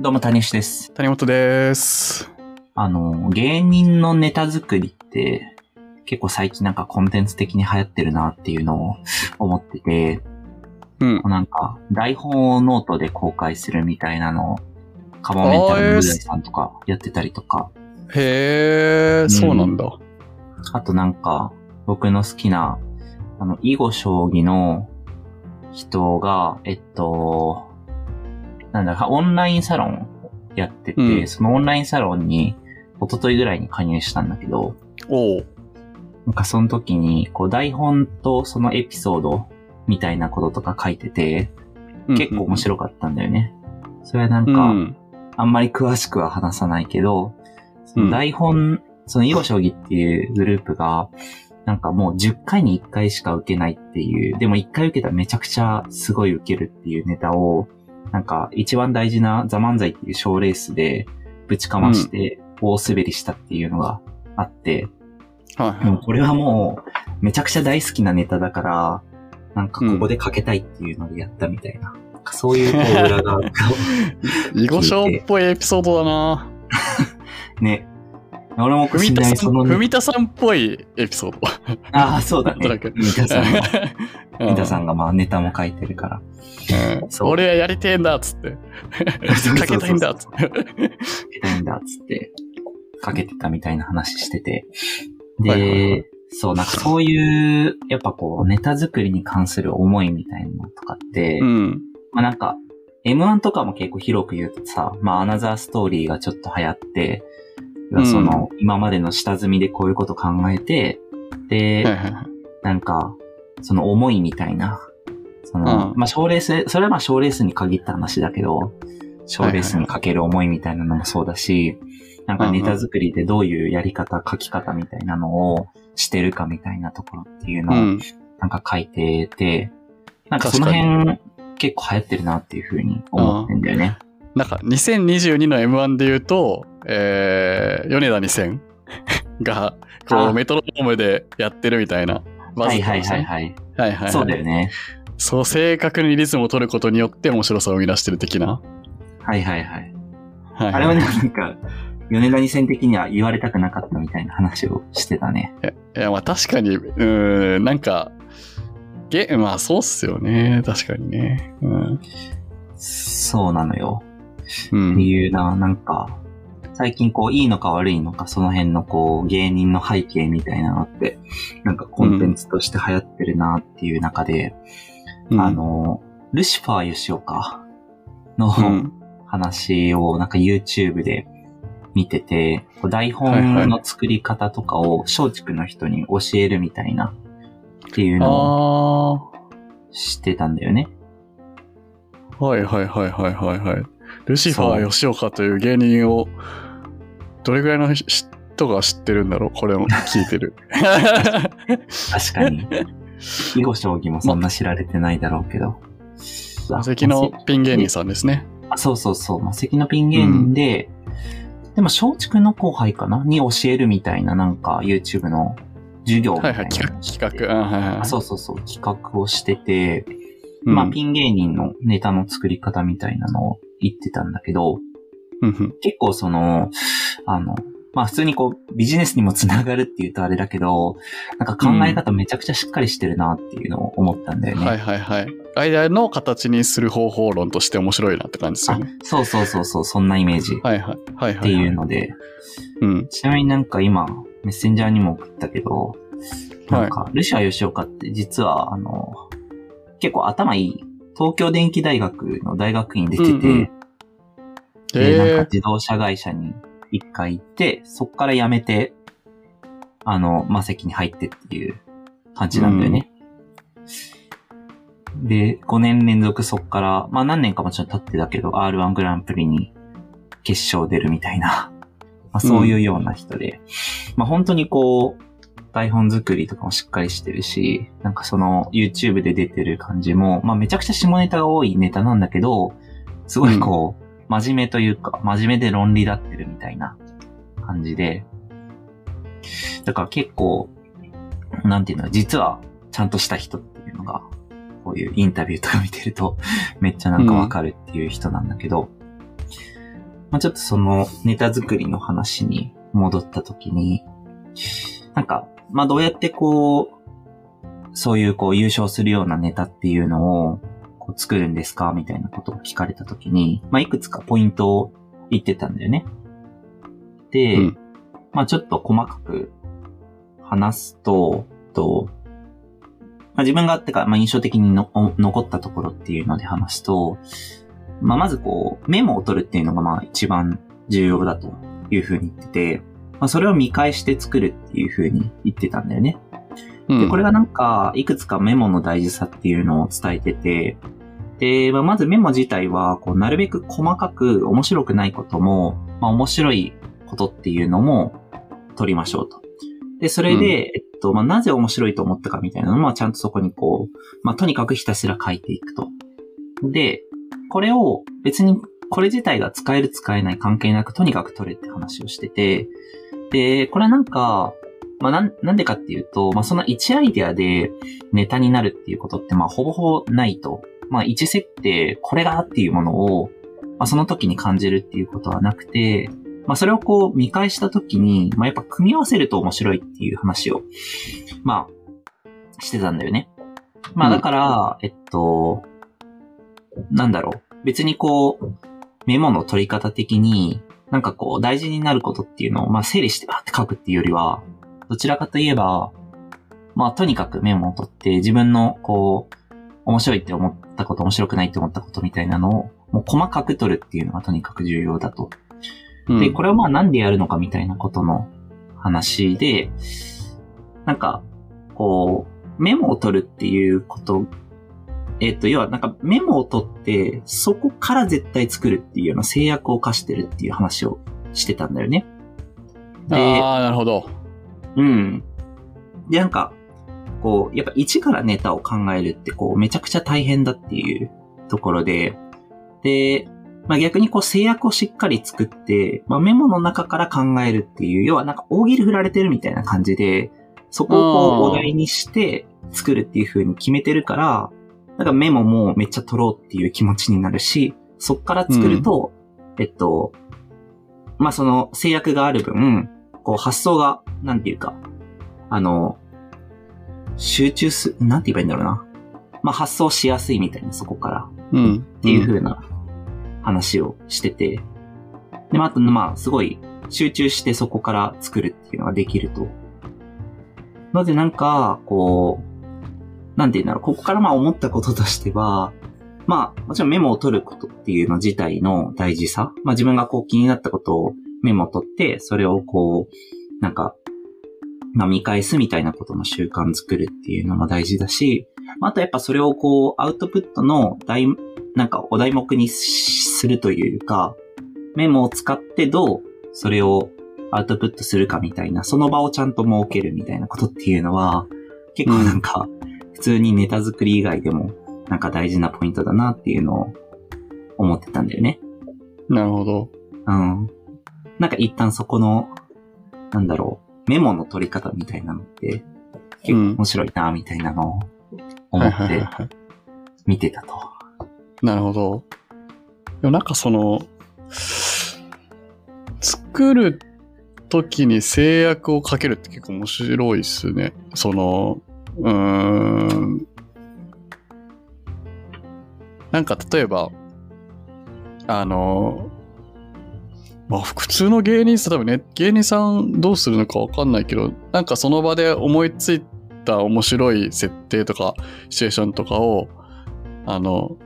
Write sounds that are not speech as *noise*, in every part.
どうも、谷吉です。谷本です。あの、芸人のネタ作りって、結構最近なんかコンテンツ的に流行ってるなっていうのを思ってて、うん。なんか、台本をノートで公開するみたいなのを、カモメンタルのさんとかやってたりとか、へえ、そうなんだ。あとなんか、僕の好きな、あの、囲碁将棋の人が、えっと、なんだか、オンラインサロンやってて、うんそのオンラインサロンに、一昨日ぐらいに加入したんだけど、おう。なんかその時に、こう台本とそのエピソードみたいなこととか書いてて、結構面白かったんだよね。それはなんいか、うん。あんまり詳しくは話さないけど、その台本、その囲碁将棋っていうグループが、なんかもう10回に1回しか受けないっていう、でも1回受けたらめちゃくちゃすごい受けるっていうネタを、なんか一番大事なザ・漫才っていう賞レースでぶちかまして大滑りしたっていうのがあって、はいもうこれはもうめちゃくちゃ大好きなネタだから、なんかここでかけたいっていうのでやったみたいな。なんかそういうこう裏側が *laughs* 囲碁将っぽいエピソードだな。*laughs* ね。俺もふみたさん、信頼その、ふみたさんっぽいエピソード。ああ、そうだね。なんとなく三田さんが、*laughs* うん三田さんがまあネタも書いてるから。うん俺はやりてえんだっつって。かけたいんだっつって。書きたいんだっつって、かけてたみたいな話してて。で、はいはいはいそう、なんかそういう、やっぱこう、ネタ作りに関する思いみたいなのとかって、うん。まあなんか、M1 とかも結構広く言うとさ、まあアナザーストーリーがちょっと流行って、うんその、今までの下積みでこういうこと考えて、で。なんか、その思いみたいな。その、うんまあ、賞レース、それはまあ賞レースに限った話だけど、賞レースにかける思いみたいなのもそうだし、なんかネタ作りでどういうやり方、書き方みたいなのをしてるかみたいなところっていうのをうん。なんか書いてて、なんかその確辺結構流行ってるなっていうふうに思ってんだよね。なんか、2022の M1 で言うと、えー、米田2000が、こあう、メトロノームでやってるみたいな。はいはいはいい。はい。はいはい。そうだよね。そう、正確にリズムを取ることによって面白さを生み出してる的な。はいはいはい。はい、あれはね、なんか、米田二戦的には言われたくなかったみたいな話をしてたね。いや、まあ確かに、うーん、なんか、ゲまあそうっすよね。確かにね。うん。そうなのよ。うんっていうな、なんか、最近こう、いいのか悪いのか、その辺のこう、芸人の背景みたいなのって、なんかコンテンツとして流行ってるなっていう中で、うんあ、の、ルシファー吉岡のうん。話をなんか YouTube で見てて、台本の作り方とかを松竹の人に教えるみたいな、っていうのをあしてたんだよね。あ、はいはいはいはいはいはい。ルシファー吉岡という芸人を、どれぐらいの人が知ってるんだろうこれも聞いてる。確かに。*laughs* 囲碁将棋もそんな知られてないだろうけど。マセキのピン芸人さんですね。あそうそうそう。マセキのピン芸人で、でも松竹の後輩かなに教えるみたいななんか YouTube の授業みたはいいはい、なのを企画、企画。あはいはいそうそうそう。企画をしてて、うんまあピン芸人のネタの作り方みたいなのを言ってたんだけど、うんうん結構その、あの、まあ普通にこうビジネスにもつながるって言うとあれだけど、なんか考え方めちゃくちゃしっかりしてるなっていうのを思ったんだよね。はいはいはい。間の形にする方法論として面白いなって感じですよあね。そうそうそうそう、そんなイメージっはいはい。はいはい。ていうので、うん。ちなみになんか今、メッセンジャーにも送ったけど、なんか、ルシファー吉岡って実は、あの、結構頭いい、東京電機大学の大学院出てて、うんうんで、なんかえ自動車会社に一回行って、そっから辞めて、あの、魔石に入ってっていう感じなんだよね。で、5年連続そっから、まあ何年かもちろん経ってたけど、R1 グランプリに決勝出るみたいな、まあそういうような人で、まあ本当にこう、台本作りとかもしっかりしてるし、なんかその YouTube で出てる感じも、まあめちゃくちゃ下ネタが多いネタなんだけど、すごいこう、真面目というか、真面目で論理立ってるみたいな感じで、だから結構、なんていうの、実はちゃんとした人っていうのが、こういうインタビューとか見てると、*laughs* めっちゃなんかわかるっていう人なんだけど、まあ、ちょっとそのネタ作りの話に戻った時に、なんか、まあ、どうやってこう、そういうこう優勝するようなネタっていうのをこう作るんですか？みたいなことを聞かれた時に、まあ、いくつかポイントを言ってたんだよね。で、うんまあ、ちょっと細かく話すと、と、まあ、自分があってか、まあ、印象的にの残ったところっていうので話すと、まあ、まずこう、メモを取るっていうのがまあ一番重要だというふうに言ってて、まあ、それを見返して作るっていうふうに言ってたんだよね。うん。で、これがなんか、いくつかメモの大事さっていうのを伝えてて、で、まあ、まずメモ自体は、こう、なるべく細かく面白くないことも、まあ、面白いことっていうのも取りましょうと。で、それで、うんえっと、まあ、なぜ面白いと思ったかみたいなのも、ちゃんとそこにこう、まあ、とにかくひたすら書いていくと。で、これを別に、これ自体が使える使えない関係なく、とにかく取れって話をしてて、で、これはなんか、まあ、なん、なんでかっていうと、まあ、その1アイデアでネタになるっていうことって、まあ、ほぼほぼないと。まあ、1設定、これがっていうものを、まあ、その時に感じるっていうことはなくて、まあ、それをこう見返した時に、まあ、やっぱ組み合わせると面白いっていう話を、まあ、してたんだよね。まあ、うんだから、えっと、なんだろう。別にこう、メモの取り方的に、なんかこう、大事になることっていうのを、まあ、整理してバーって書くっていうよりは、どちらかといえば、まあ、とにかくメモを取って、自分の、こう、面白いって思ったこと、面白くないって思ったことみたいなのを、もう細かく取るっていうのがとにかく重要だと。うんで、これをまあなんでやるのかみたいなことの話で、なんか、こう、メモを取るっていうこと、えっ、と、要はなんかメモを取って、そこから絶対作るっていうような制約を課してるっていう話をしてたんだよね。で、ああ、なるほど。うん。で、なんか、こう、やっぱ一からネタを考えるって、こう、めちゃくちゃ大変だっていうところで、で、まあ逆にこう制約をしっかり作って、まあメモの中から考えるっていう、要はなんか大喜利振られてるみたいな感じで、そこをこうお題にして作るっていう風に決めてるから、なんかメモもめっちゃ取ろうっていう気持ちになるし、そっから作ると、えっと、まあその制約がある分、こう発想が、なんていうか、あの、集中す、なんて言えばいいんだろうな。まあ発想しやすいみたいな、そこから。うん。っていう風な話をしてて。で、まあ、あと、まあ、すごい集中してそこから作るっていうのができると。なのでなんか、こう、なんて言うんだろう、ここからまあ思ったこととしては、まあ、もちろんメモを取ることっていうの自体の大事さ。まあ自分がこう気になったことをメモを取って、それをこう、なんか、まあ見返すみたいなことの習慣作るっていうのも大事だし、まああとやっぱそれをこう、アウトプットの題、なんかお題目にするというか、メモを使ってどうそれをアウトプットするかみたいな、その場をちゃんと設けるみたいなことっていうのは、結構なんか、普通にネタ作り以外でも、なんか大事なポイントだなっていうのを思ってたんだよね。なるほど。うん。なんか一旦そこの、なんだろう、メモの取り方みたいなのって、結構面白いな、みたいなのを思はいって。見てたと。なるほど。でもなんかその、作る時に制約をかけるって結構面白いっすね。その、うーん。なんか例えば、あの、まあ普通の芸人さん、多分ね、芸人さんどうするのかわかんないけど、なんかその場で思いついた面白い設定とか、シチュエーションとかを、あの、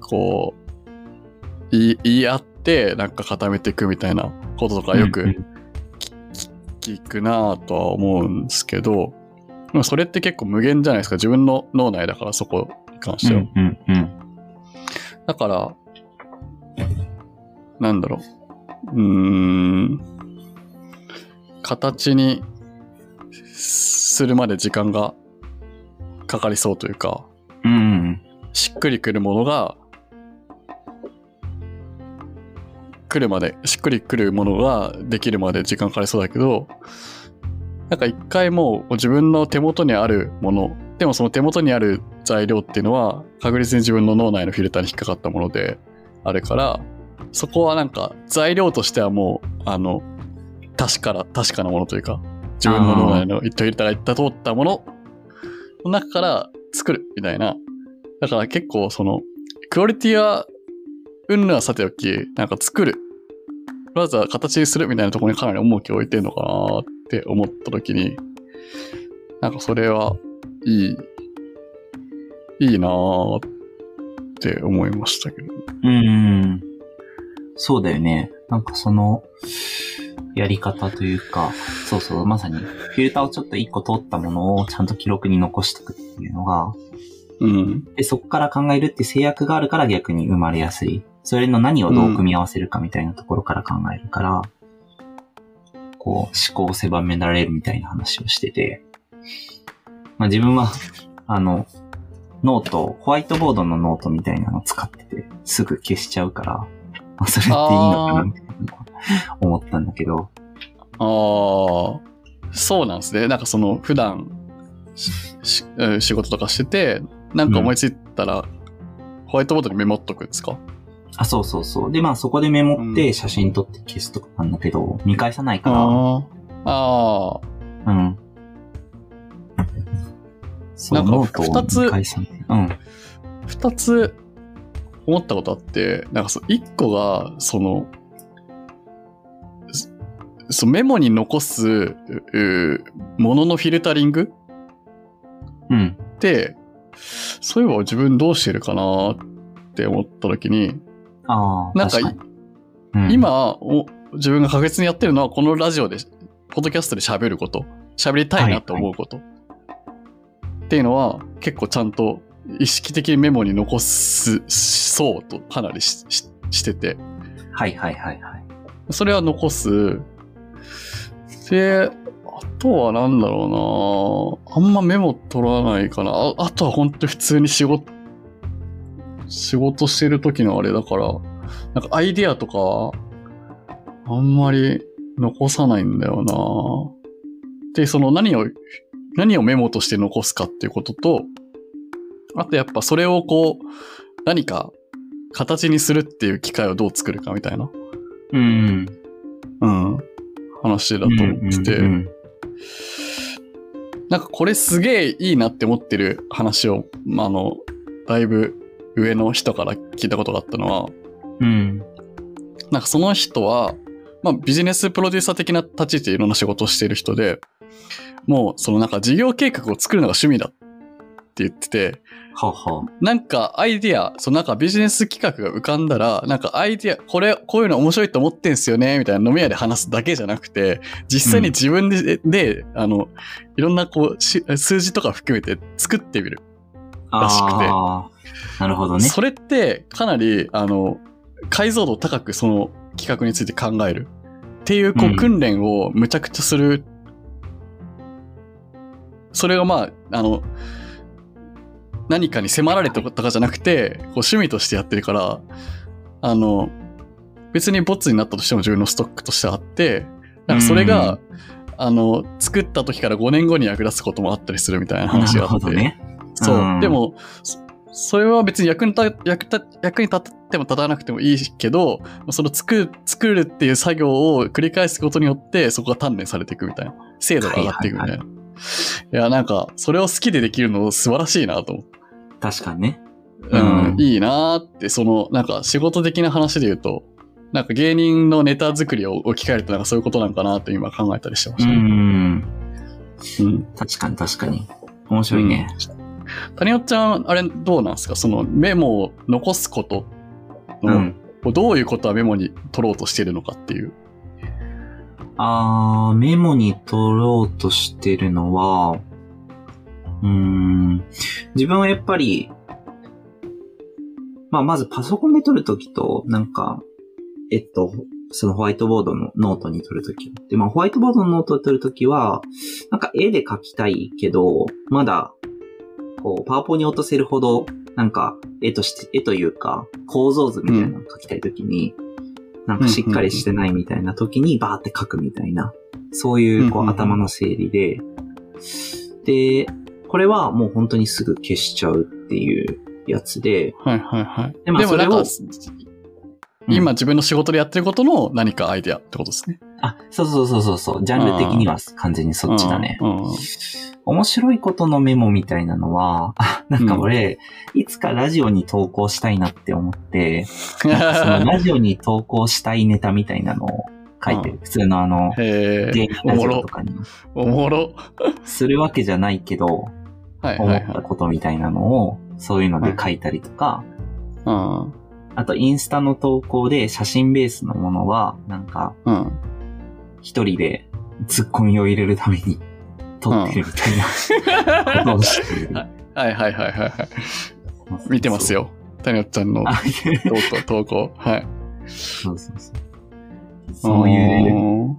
こう、言い合って、なんか固めていくみたいなこととかよく聞くなぁとは思うんですけど、まあそれって結構無限じゃないですか。自分の脳内だから、そこに関しては。だから、なんだろう。うーん。形にするまで時間がかかりそうというか、うんうん。しっくりくるものが、来るまで、しっくりくるものができるまで時間かかりそうだけど、なんか一回もう自分の手元にあるもの、でもその手元にある材料っていうのは確実に自分の脳内のフィルターに引っかかったものであるから、そこはなんか材料としてはもう、あの、確かな、確かなものというか、自分の脳内の一等入れたが言った通ったものの中から作るみたいな。だから結構その、クオリティは、うんぬはさておき、なんか作る。まずは形にするみたいなところにかなり重きを置いてるのかなって思った時に、なんかそれはいい、いいなって思いましたけど。うん。そうだよね。なんかその、やり方というか、そうそう、まさに、フィルターをちょっと一個通ったものをちゃんと記録に残しておくっていうのが、うん。で、そこから考えるって制約があるから逆に生まれやすい。それの何をどう組み合わせるかみたいなところから考えるから、こう、思考を狭められるみたいな話をしてて、まあ自分は、あの、ノート、ホワイトボードのノートみたいなの使ってて、すぐ消しちゃうから、まあそれっていいのかなみたいなのは思ったんだけど、ああ、そうなんですね。なんかその、普段、ししうん仕事とかしてて、なんか思いついたら、ホワイトボードにメモっとくんですか？あ、そうそうそう。で、まあそこでメモってうん写真撮って消すとかなんだけど、見返さないから、ああ。うん。なんか二つ。うん。二つ思ったことあって、なんかそう、一個が、その、そメモに残す、もののフィルタリングうん。って、そういえば自分どうしてるかなって思った時に、ああ、なんか確かに。うん、今お、自分が確実にやってるのは、このラジオで、ポッドキャストで喋ること、喋りたいなって思うこと。っていうのは、結構ちゃんと意識的にメモに残す、そうとかなりしししてて、はいはいはいはい。それは残す。で、あとはなんだろうなあんまメモ取らないかな。ああとは本当に普通に仕事、仕事してる時のあれだから、なんかアイディアとか、あんまり残さないんだよなで、その何を、何をメモとして残すかっていうことと、あとやっぱそれをこう、何か形にするっていう機会をどう作るかみたいな。うん。うん。話だと思ってて、うんうんなんかこれすげえいいなって思ってる話を、まあ、あの、だいぶ上の人から聞いたことがあったのは、うん。なんかその人は、まあビジネスプロデューサー的な立ち位置でいろんな仕事をしている人で、もうそのなんか事業計画を作るのが趣味だって言ってて、はは。なんかアイディア、そのなんかビジネス企画が浮かんだら、なんかアイディア、これ、こういうの面白いと思ってんすよね、みたいな飲み屋で話すだけじゃなくて、実際に自分で、で、あの、いろんなこうし、数字とか含めて作ってみる。らしくてなるほどね。それってかなり、あの、解像度高くその企画について考える。っていう、こうんう、訓練をむちゃくちゃする。それがまあ、あの、何かに迫られたとかじゃなくて、こう趣味としてやってるから、あの、別にボツになったとしても自分のストックとしてあって、なんかそれが、あの、作った時から5年後に役立つこともあったりするみたいな話ながあって。ね。そう。うんでも、そそれは別に役に立役立役に立っても立たなくてもいいけど、その作る、作るっていう作業を繰り返すことによって、そこが鍛錬されていくみたいな。精度が上がっていくみたいな。いや、なんか、それを好きでできるの素晴らしいなと思って。確かにね。うん、うんいいなーって、その、なんか仕事的な話で言うと、なんか芸人のネタ作りを置き換えるとなんかそういうことなんかなって今考えたりしてまうしたね。ん。うん。確かに確かに。面白いね。谷尾ちゃん、あれどうなんですか？そのメモを残すことの、うん。どういうことはメモに取ろうとしてるのかっていう。あー、メモに取ろうとしてるのは、うーん、自分はやっぱり、まあ、まずパソコンで取るときと、なんか、えっと、そのホワイトボードのノートに取るとき。で、まあ、ホワイトボードのノートを取るときは、なんか絵で描きたいけど、まだ、こう、パワポに落とせるほど、なんか、絵として、絵というか、構造図みたいなのを描きたいときに、なんかしっかりしてないみたいな時にバーって書くみたいな、そういうこうんうんうんう頭の整理で、で、これはもう本当にすぐ消しちゃうっていうやつで、はいはいはい。でまあもな今自分の仕事でやってることの何かアイデアってことですね。あ、そうそうそうそうそう。ジャンル的には完全にそっちだね。うん。うん面白いことのメモみたいなのは、あなんか俺、いつかラジオに投稿したいなって思って、*laughs* そのラジオに投稿したいネタみたいなのを書いてる。普通のあの、へえ芸人、ラジオとかにおもろ。するわけじゃないけど、はい思はいはい。ったことみたいなのを、そういうので書いたりとか、うん。あとインスタの投稿で写真ベースのものは、なんか、うん。一人でツッコミを入れるために撮ってるみたいなことをして *laughs* いる。はいはいはいはいはい。見てますよ。よ。谷尾ちゃんのあ投稿、投稿。はい。そうそうそう。そういうね、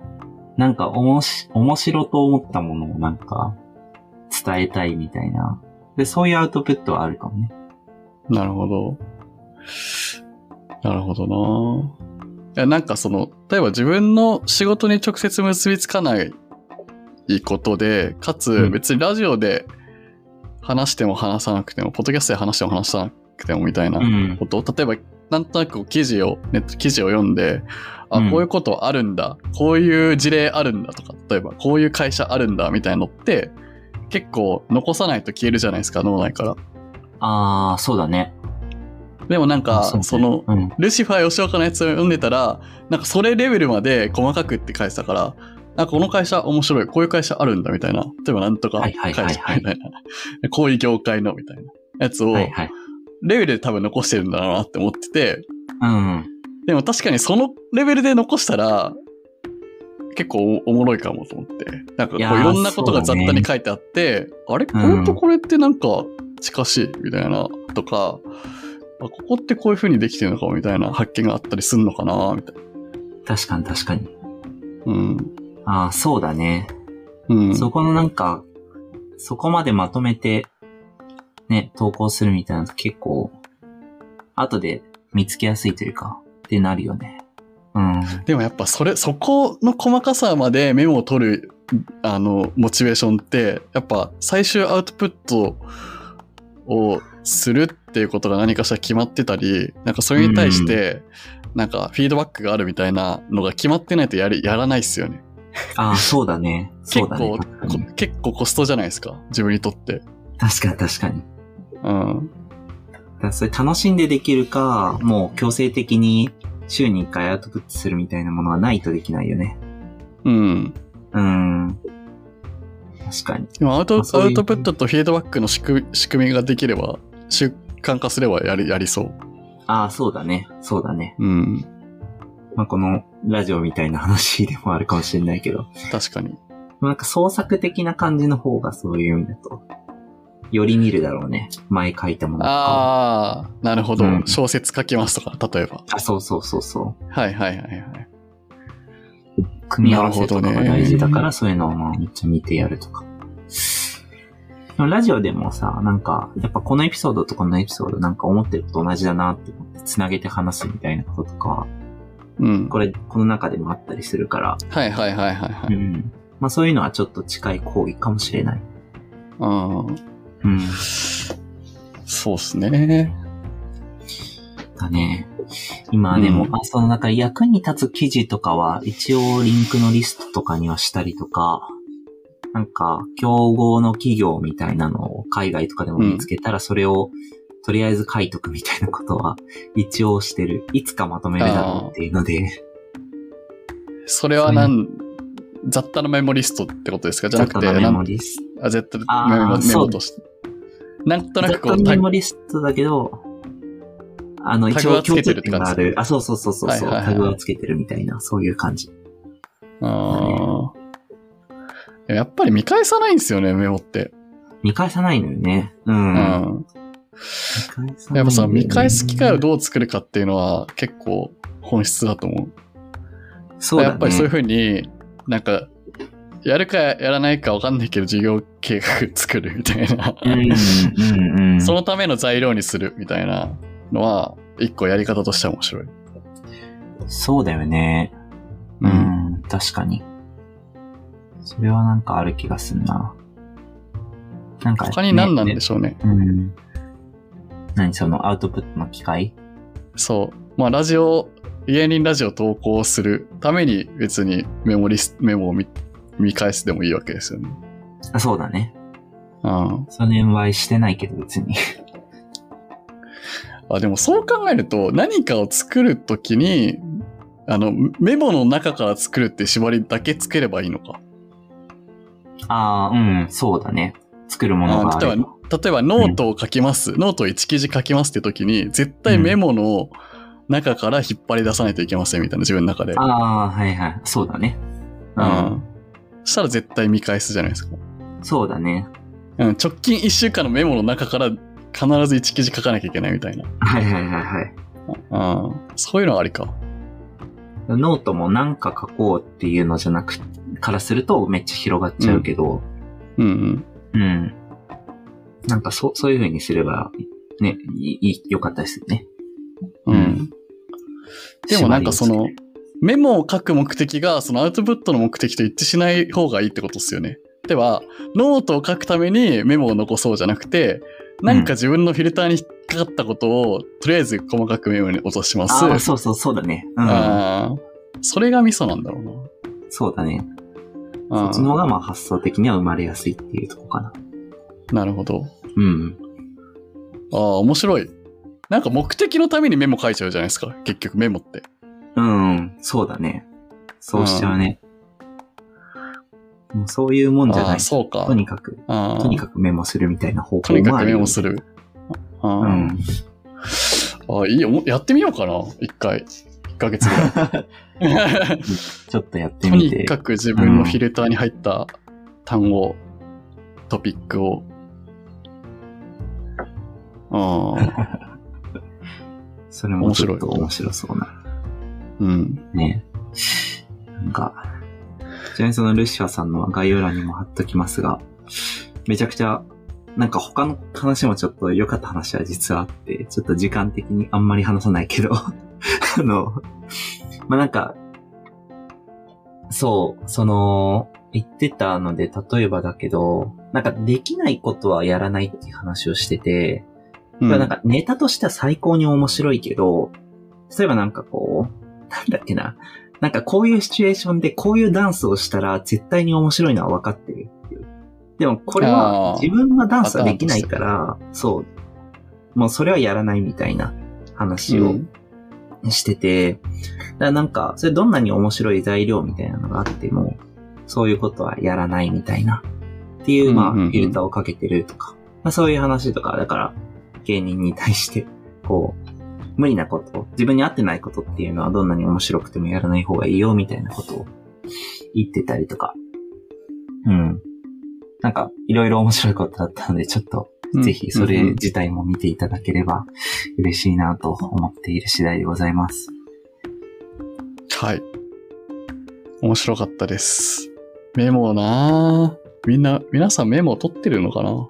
なんかおもし、面白と思ったものをなんか伝えたいみたいな。で、そういうアウトプットはあるかもね。なるほど。なるほどないや、なんかその、例えば自分の仕事に直接結びつかないことで、かつうん別にラジオで話しても話さなくても、ポッドキャストで話しても話さなくてもみたいなうん。こと、例えばなんとなく記事を、ネット記事を読んで、あ、うんこういうことあるんだ、こういう事例あるんだとか、例えばこういう会社あるんだみたいなのって、結構残さないと消えるじゃないですか、脳内から。ああ、そうだね。でもなんか、そうねその、うん。ルシファー吉岡のやつを読んでたら、なんかそれレベルまで細かくって書いてたから、なんかこの会社面白い、こういう会社あるんだみたいな。例えばなんとか会社みたいな。こういう業界のみたいなやつを、はいはい。レベルで多分残してるんだろうなって思ってて、うん。でも確かにそのレベルで残したら、結構おおもろいかもと思って。なんかこういろんなことが雑多に書いてあって、あれこれとこれってなんか近しいみたいなとか、あここってこういう風にできてるのかもみたいな発見があったりするのかなみたいな。確かに確かに。うん。ああ、そうだね。うん。そこのなんか、そこまでまとめて、ね、投稿するみたいなの結構、後で見つけやすいというか、ってなるよね。うん。でもやっぱそれ、そこの細かさまでメモを取る、あの、モチベーションって、やっぱ最終アウトプットをするっていうことが何かしら決まってたり、なんかそれに対して、なんかフィードバックがあるみたいなのが決まってないとやり、やらないっすよね。ああ、そうだね。結構確かにこ結構コストじゃないですか？自分にとって。確かに確かに。うん。だそれ楽しんでできるか、もう強制的に週に1回アウトプットするみたいなものはないとできないよね。うん。うん。確かに。でもアウトアウトプットとフィードバックの仕組みができれば、習慣化すればやり、やりそう。ああ、そうだね。そうだね。うん。まあ、このラジオみたいな話でもあるかもしれないけど。確かに。なんか創作的な感じの方がそういう意味だと、より見るだろうね。前書いたものとか。ああ、なるほど、うん小説書きますとか、例えば。あ、そうそうそうそう。はいはいはいはい。組み合わせとかが大事だから、そういうのをまあめっちゃ見てやるとか。ラジオでもさ、なんか、やっぱこのエピソードとこのエピソードなんか思ってること同じだなって思って、つなげて話すみたいなこととか、うん。これ、この中でもあったりするから、はいはいはいはいはい。うん。まあそういうのはちょっと近い行為かもしれない。うん。うん。そうっすね。だね。今でも、うんあ、その中役に立つ記事とかは、一応リンクのリストとかにはしたりとか、なんか、競合の企業みたいなのを海外とかでも見つけたら、それを、とりあえず書いとくみたいなことは、*laughs* 一応してる。いつかまとめるだろうっていうので、それはなん、雑多なメモリストってことですか？じゃなくて、メモリスあ、絶対メモメモとして。なんとト。なくこう、タざっとメモリストだけど、あの、一応共通点がある。あ、そうそうそうそう、そうはいはいはいタグはつけてるみたいな、そういう感じ。あーやっぱり見返さないんですよね、メモって。見返さないのよね。うん。うん。やっぱさ、見返す機会をどう作るかっていうのは結構本質だと思う。そうだね。やっぱりそういうふうに、なんか、やるかやらないかわかんないけど、事業計画作るみたいな。うん、うん、うん。そのための材料にするみたいなのは、一個やり方としては面白い。そうだよね。う。うんん、確かに。それはなんかある気がすんな。なんか、他に何なんでょしょうね。う。うん。何そのアウトプットの機会？そう。まあ、ラジオ芸人ラジオ投稿するために別にメモリス、メモを見見返すでもいいわけですよね。あそうだね。うん。その場合してないけど別に。*laughs* あ、でもそう考えると、何かを作るときに、あの、メモの中から作るって縛りだけつければいいのか。ああ、うん、そうだね。作るものがああ例えれば。ば、例えばノートを書きます。ノートを1記事書きますって時に、絶対メモの中から引っ張り出さないといけませんみたいな自分の中で。ああ、はいはい。そうだね。う。うんん。そしたら絶対見返すじゃないですか。そうだね。うん、直近1週間のメモの中から必ず1記事書かなきゃいけないみたいな。はいはいはいはい。うん。そういうのはありか。ノートもなんか書こうっていうのじゃなく、からするとめっちゃ広がっちゃうけど、うんうん。うん。なんかそう、そういう風にすれば、ね、いい、良かったですよね。うん。でもなんかそのメモを書く目的がそのアウトプットの目的と一致しない方がいいってことですよね。では、ノートを書くためにメモを残そうじゃなくて、何か自分のフィルターに引っかかったことを、とりあえず細かくメモに落とします。ああ、そうそう、そうだね。うん。それがミソなんだろそうだね。そっちの方がまあ発想的には生まれやすいっていうとこかな。なるほど。うん。ああ、面白い。なんか目的のためにメモ書いちゃうじゃないですか。結局メモって。うん、そうだね。そうしちゃうね。もうそういうもんじゃああ、ない。そうか。とにかく、ああとにかくメモするみたいな方法とにかくメモする。ああ、うん。ああいいよ。やってみようかな。一回。一ヶ月ぐらい。ちょっとやってとみて。にかく自分のフィルターに入った単語、トピックを。ああ、それもちょっと面白そうな。うん。ね。なんか、ちなみにそのルシファーさんの概要欄にも貼っときますが、めちゃくちゃ、なんか他の話もちょっと良かった話は実はあって、ちょっと時間的にあんまり話さないけど、*laughs* *laughs* あの、まあ、なんか、そう、その、言ってたので、例えばだけど、なんかできないことはやらないっていう話をしてて、うんなんかネタとしては最高に面白いけど、例えばなんかこう、なんだっけな。なんかこういうシチュエーションでこういうダンスをしたら絶対に面白いのは分かってるっていう。でもこれは自分はダンスはできないから、そう。もうそれはやらないみたいな話をうんしてて、だからなんか、それどんなに面白い材料みたいなのがあっても、そういうことはやらないみたいな。っていう、まあ、フィルターをかけてるとか。まあそういう話とか、だから、芸人に対して、こう、無理なこと、自分に合ってないことっていうのはどんなに面白くてもやらない方がいいよ、みたいなことを言ってたりとか。うん。なんか、いろいろ面白いことだったので、ちょっと、ぜひそれ自体も見ていただければ嬉しいなと思っている次第でございます。はい。面白かったです。メモなぁみんな、皆さんメモを取ってるのかな？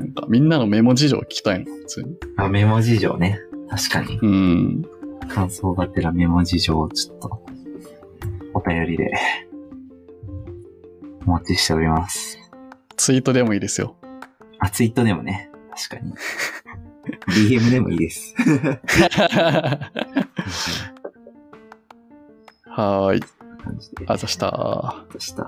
なんかみんなのメモ事情聞きたいの、普通に。あ、メモ事情ね。確かに。うん。感想がてらメモ事情をちょっと、お便りで、*laughs* お待ちしております。ツイートでもいいですよ。あ、ツイートでもね。確かに。DM でもいいです。*laughs* はーい。あざした。でした。